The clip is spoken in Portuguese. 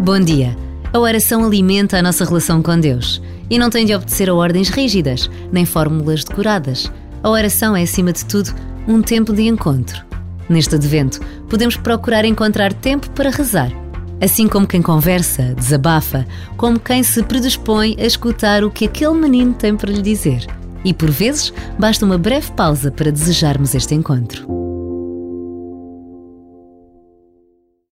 Bom dia. A oração alimenta a nossa relação com Deus e não tem de obedecer a ordens rígidas, nem fórmulas decoradas. A oração é, acima de tudo, um tempo de encontro. Neste advento, podemos procurar encontrar tempo para rezar. Assim como quem conversa, desabafa, como quem se predispõe a escutar o que aquele menino tem para lhe dizer. E por vezes, basta uma breve pausa para desejarmos este encontro.